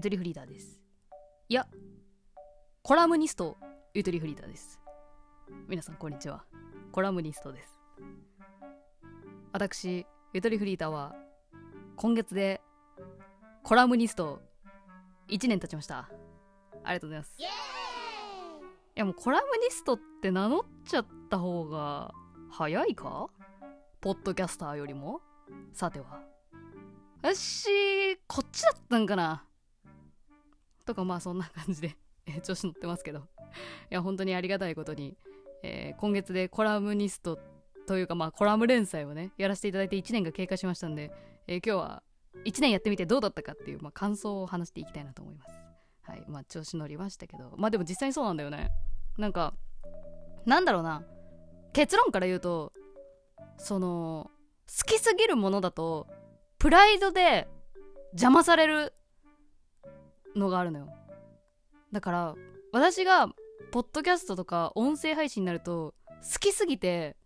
ゆとりフリーダーです。いやコラムニストゆとりフリーダーです。皆さんこんにちは。コラムニストです。私ゆとりフリーダーは今月でコラムニスト1年経ちました。ありがとうございます。いやもうコラムニストって名乗っちゃった方が早いか？ポッドキャスターよりも？さては。私こっちだったんかなとかまあそんな感じで、調子乗ってますけど。いや本当にありがたいことに、えー、今月でコラムニストというかまあコラム連載をねやらせていただいて1年が経過しましたんで、えー、今日は1年やってみてどうだったかっていう、まあ、感想を話していきたいなと思います。はいまあ調子乗りましたけど。まあでも実際にそうなんだよね。なんかなんだろうな。結論から言うとその好きすぎるものだとプライドで邪魔されるのがあるのよ。だから私がポッドキャストとか音声配信になると好きすぎて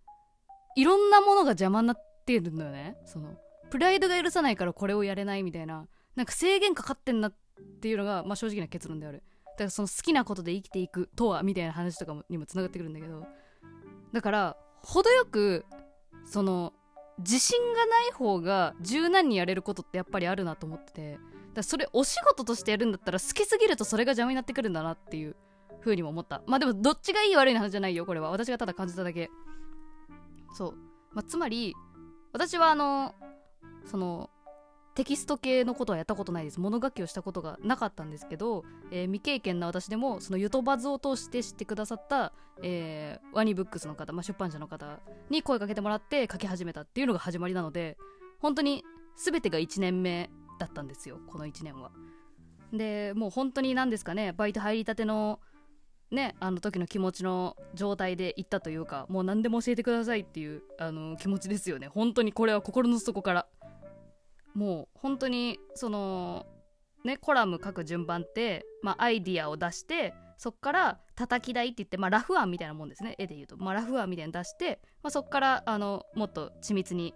いろんなものが邪魔になってるのよね。そのプライドが許さないからこれをやれないみたいななんか制限かかってんなっていうのが、まあ、正直な結論である。だからその好きなことで生きていくとはみたいな話とかにもつながってくるんだけどだから程よくその自信がない方が柔軟にやれることってやっぱりあるなと思っててだそれお仕事としてやるんだったら好きすぎるとそれが邪魔になってくるんだなっていう風にも思った。まあでもどっちがいい悪いの話じゃないよこれは。私がただ感じただけ。そう、まあ、つまり私はあのそのテキスト系のことはやったことないです。物書きをしたことがなかったんですけど、えー、未経験な私でもそのゆとばずを通して知ってくださった、えー、ワニブックスの方、まあ、出版社の方に声かけてもらって書き始めたっていうのが始まりなので本当に全てが1年目だったんですよこの1年は。でもう本当に何ですかねバイト入りたてのねあの時の気持ちの状態で行ったというかもう何でも教えてくださいっていうあの気持ちですよね。本当にこれは心の底から。もう本当にそのねコラム書く順番って、まあ、アイディアを出してそっから叩き台って言って、まあ、ラフ案みたいなもんですね。絵で言うと、まあ、ラフ案みたいに出して、まあ、そっからあのもっと緻密に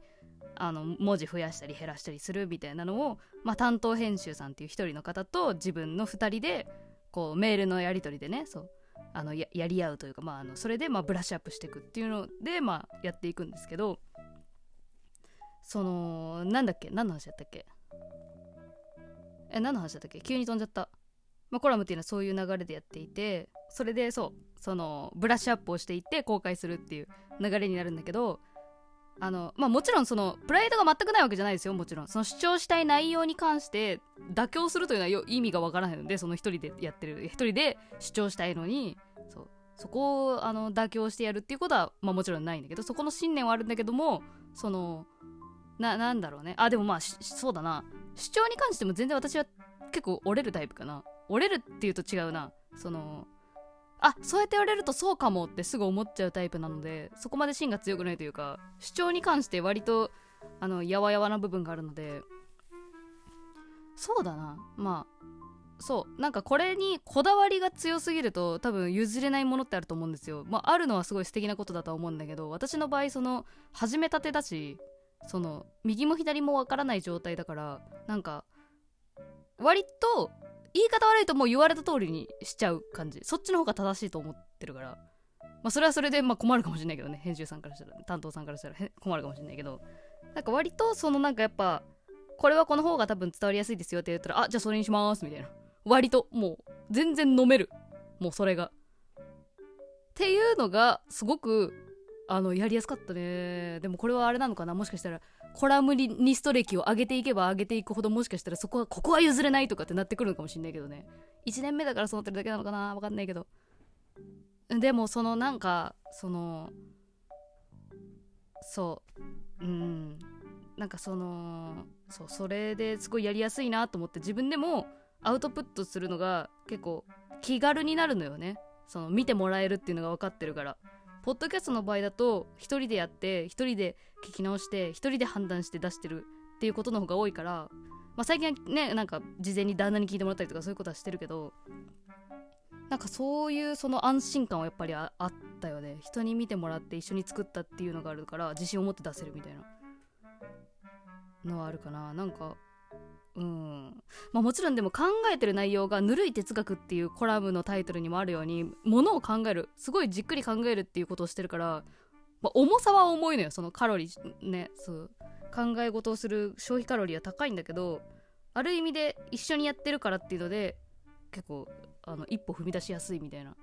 あの文字増やしたり減らしたりするみたいなのを、まあ、担当編集さんっていう一人の方と自分の2人でこうメールのやり取りでねそうあのやり合うというか、まあ、あのそれでまあブラッシュアップしていくっていうので、まあ、やっていくんですけどそのなんだっけ何の話だったっけ？え何の話だったっけ？急に飛んじゃった、まあ、コラムっていうのはそういう流れでやっていてそれでそうそのブラッシュアップをしていって公開するっていう流れになるんだけどあのまあもちろんそのプライドが全くないわけじゃないですよ。もちろん。その主張したい内容に関して妥協するというのは意味がわからないのでその一人でやってる一人で主張したいのにそう。そこをあの妥協してやるっていうことは、まあ、もちろんないんだけどそこの信念はあるんだけどもそのななんだろうね。あでもまあそうだな。主張に関しても全然私は結構折れるタイプかな。折れるっていうと違うな。そのあそうやって言われるとそうかもってすぐ思っちゃうタイプなのでそこまで芯が強くないというか主張に関して割とあのやわやわな部分があるので。そうだな。まあそう。なんかこれにこだわりが強すぎると多分譲れないものってあると思うんですよ。まああるのはすごい素敵なことだとは思うんだけど私の場合その始めたてだしその右も左もわからない状態だからなんか割と言い方悪いともう言われた通りにしちゃう感じ。そっちの方が正しいと思ってるから。まあそれはそれでまあ困るかもしれないけどね。編集さんからしたら、担当さんからしたら。困るかもしれないけど。なんか割とそのなんかやっぱこれはこの方が多分伝わりやすいですよって言ったらあじゃあそれにしますみたいな。割ともう全然飲める。もうそれが。っていうのがすごくあのやりやすかったね。でもこれはあれなのかな？もしかしたらコラムニスト歴を上げていけば上げていくほどもしかしたらそこはここは譲れないとかってなってくるのかもしんないけどね。1年目だからそうなってるだけなのかな？わかんないけど。でもそのなんかそのそう。うん。なんかそのそうそれですごいやりやすいなと思って自分でもアウトプットするのが結構気軽になるのよね。その見てもらえるっていうのが分かってるから。ポッドキャストの場合だと1人でやって1人で聞き直して1人で判断して出してるっていうことの方が多いから、まあ、最近はねなんか事前に旦那に聞いてもらったりとかそういうことはしてるけどなんかそういうその安心感はやっぱりあったよね。人に見てもらって一緒に作ったっていうのがあるから自信を持って出せるみたいなのはあるかな。なんかうん。まあ、もちろんでも考えてる内容が「ぬるい哲学」っていうコラムのタイトルにもあるようにものを考えるすごいじっくり考えるっていうことをしてるから、まあ、重さは重いのよ。そのカロリーねそう。考え事をする消費カロリーは高いんだけどある意味で一緒にやってるからっていうので結構あの一歩踏み出しやすいみたいな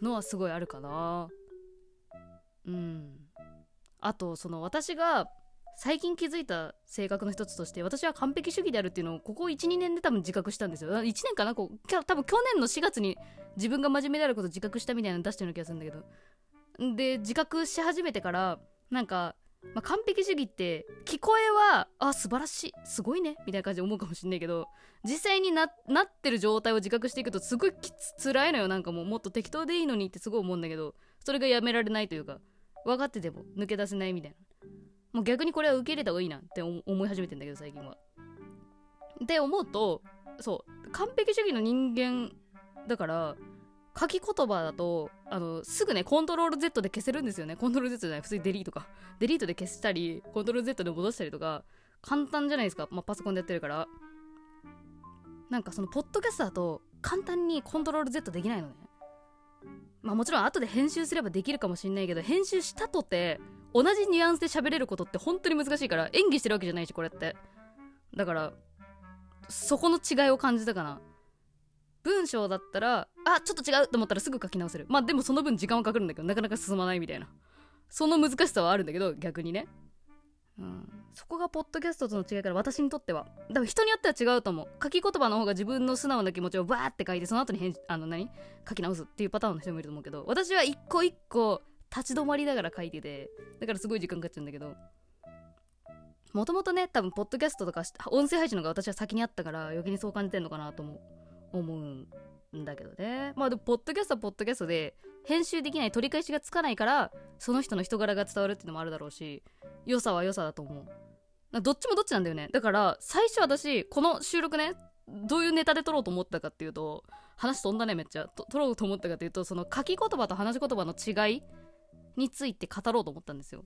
のはすごいあるかな。うん。あとその私が最近気づいた性格の一つとして私は完璧主義であるっていうのをここ12年で多分自覚したんですよ。1年かなこう多分去年の4月に自分が真面目であること自覚したみたいなの出してるような気がするんだけど。で自覚し始めてからなんか、まあ、完璧主義って聞こえはあ素晴らしいすごいねみたいな感じで思うかもしんないけど実際になってる状態を自覚していくとすごいきつ辛いのよ。なんかもうもっと適当でいいのにってすごい思うんだけどそれがやめられないというか分かってても抜け出せないみたいな。もう逆にこれは受け入れた方がいいなって思い始めてんだけど最近は。で思うとそう完璧主義の人間だから書き言葉だとあのすぐねコントロール Z で消せるんですよね。コントロール Z じゃない普通にデリートか。デリートで消したりコントロール Z で戻したりとか簡単じゃないですか、まあ、パソコンでやってるから。なんかそのポッドキャストだと簡単にコントロール Z できないのね。まあもちろん後で編集すればできるかもしんないけど編集したとて同じニュアンスで喋れることって本当に難しいから演技してるわけじゃないしこれって。だからそこの違いを感じたかな。文章だったらあちょっと違うと思ったらすぐ書き直せる。まあでもその分時間はかかるんだけどなかなか進まないみたいな。その難しさはあるんだけど逆にね。うん。そこがポッドキャストとの違いから私にとっては。だから人によっては違うと思う。書き言葉の方が自分の素直な気持ちをバーって書いてその後に返あの何？書き直すっていうパターンの人もいると思うけど私は一個一個立ち止まりながら書いててだからすごい時間かかっちゃうんだけどもともとね多分ポッドキャストとか音声配信の方が私は先にあったから余計にそう感じてんのかなとも思うんだけどね。まあでもポッドキャストはポッドキャストで編集できない取り返しがつかないからその人の人柄が伝わるっていうのもあるだろうし良さは良さだと思う。どっちもどっちなんだよね。だから最初私この収録ねどういうネタで撮ろうと思ったかっていうと話飛んだねめっちゃ。撮ろうと思ったかっていうとその書き言葉と話し言葉の違いについて語ろうと思ったんですよ。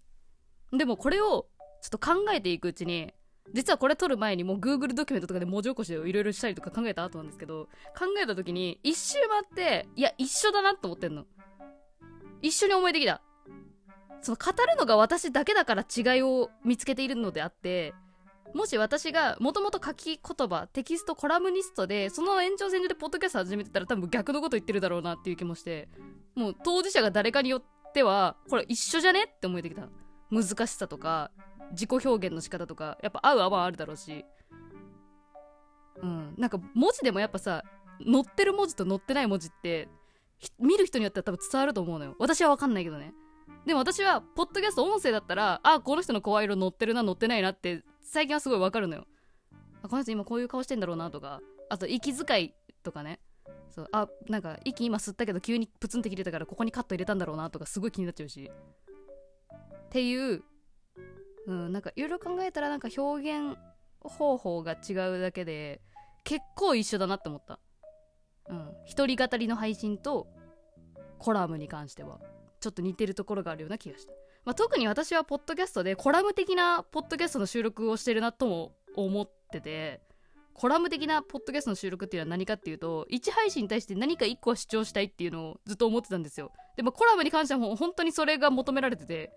でもこれをちょっと考えていくうちに実はこれ撮る前にもう Google ドキュメントとかで文字起こしをいろいろしたりとか考えた後なんですけど考えた時に一周回っていや一緒だなと思ってんの。一緒に思えてきた。その語るのが私だけだから違いを見つけているのであってもし私がもともと書き言葉テキストコラムニストでその延長線上でポッドキャスト始めてたら多分逆のこと言ってるだろうなっていう気もしてもう当事者が誰かによってはこれ一緒じゃね？って思えてきた。難しさとか自己表現の仕方とかやっぱ合う合わんあるだろうし。うん。なんか文字でもやっぱさ載ってる文字と載ってない文字って見る人によっては多分伝わると思うのよ。私は分かんないけどね。でも私はポッドキャスト音声だったらあこの人の声色乗ってるな乗ってないなって最近はすごい分かるのよ。あこの人今こういう顔してんだろうなとかあと息遣いとかね。そうあなんか息今吸ったけど急にプツンって切れたからここにカット入れたんだろうなとかすごい気になっちゃうし。っていううんなんかいろいろ考えたらなんか表現方法が違うだけで結構一緒だなって思った。うん。一人語りの配信とコラムに関してはちょっと似てるところがあるような気がした、まあ、特に私はポッドキャストでコラム的なポッドキャストの収録をしてるなとも思っててコラム的なポッドキャストの収録っていうのは何かっていうと1配信に対して何か1個は主張したいっていうのをずっと思ってたんですよ。でもコラムに関してはもう本当にそれが求められてて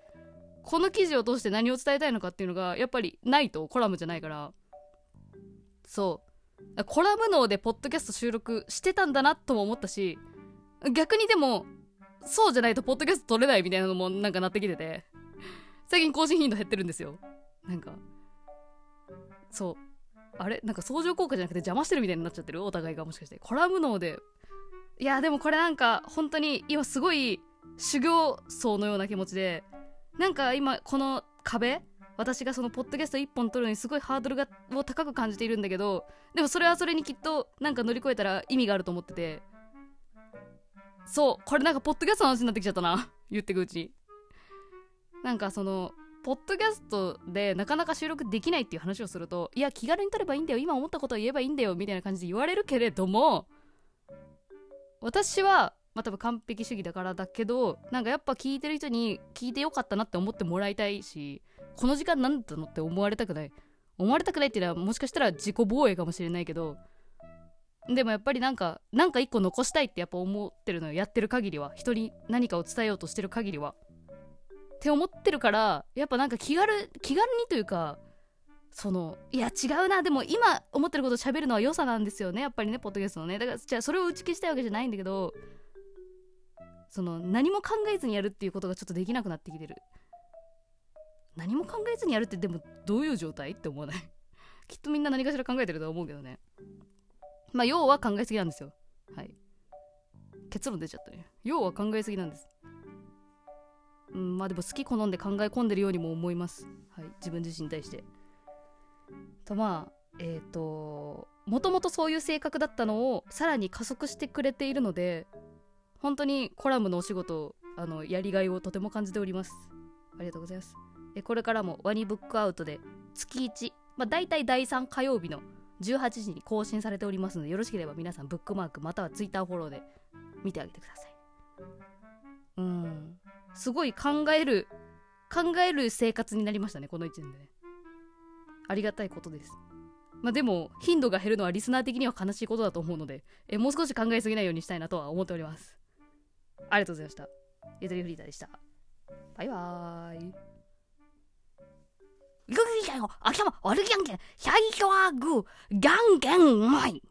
この記事を通して何を伝えたいのかっていうのがやっぱりないとコラムじゃないから。そう。コラム脳でポッドキャスト収録してたんだなとも思ったし逆にでもそうじゃないとポッドキャスト撮れないみたいなのもなんかなってきてて最近更新頻度減ってるんですよ。なんか。そう。あれ？なんか相乗効果じゃなくて邪魔してるみたいになっちゃってる？お互いがもしかして。コラム脳で。いやでもこれなんか本当に今すごい修行僧のような気持ちで。なんか今この壁私がそのポッドキャスト1本取るのにすごいハードルがを高く感じているんだけどでもそれはそれにきっとなんか乗り越えたら意味があると思ってて。そうこれなんかポッドキャストの話になってきちゃったな。言ってくうちに。なんかそのポッドキャストでなかなか収録できないっていう話をするといや気軽に撮ればいいんだよ。今思ったことを言えばいいんだよみたいな感じで言われるけれども私はまあ多分完璧主義だからだけどなんかやっぱ聞いてる人に聞いてよかったなって思ってもらいたいしこの時間何だったのって思われたくない。思われたくないっていうのはもしかしたら自己防衛かもしれないけどでもやっぱりなんかなんか一個残したいってやっぱ思ってるのよ。やってる限りは。人に何かを伝えようとしてる限りは。って思ってるからやっぱなんか気軽気軽にというかそのいや違うなでも今思ってること喋るのは良さなんですよねやっぱりねポッドキャストのね。だからじゃあそれを打ち消したいわけじゃないんだけどその何も考えずにやるっていうことがちょっとできなくなってきてる。何も考えずにやるってでもどういう状態？って思わない？きっとみんな何かしら考えてると思うけどね。まあ要は考えすぎなんですよ。はい。結論出ちゃったね。要は考えすぎなんです。うんまあでも好き好んで考え込んでるようにも思います。はい自分自身に対して。とまあえっ、ー、ともともとそういう性格だったのをさらに加速してくれているので本当にコラムのお仕事あのやりがいをとても感じております。ありがとうございます。えこれからもワニブックアウトで月1、まあ、大体第3火曜日の18時に更新されておりますのでよろしければ皆さんブックマークまたはツイッターフォローで見てあげてください。すごい考える考える生活になりましたねこの1年でね。ありがたいことです。まあでも頻度が減るのはリスナー的には悲しいことだと思うのでえもう少し考えすぎないようにしたいなとは思っております。ありがとうございました。ゆとりフリーターでした。バイバーイ。ゆるりだよ頭悪いやんけん最初はグーじゃんけんうまい。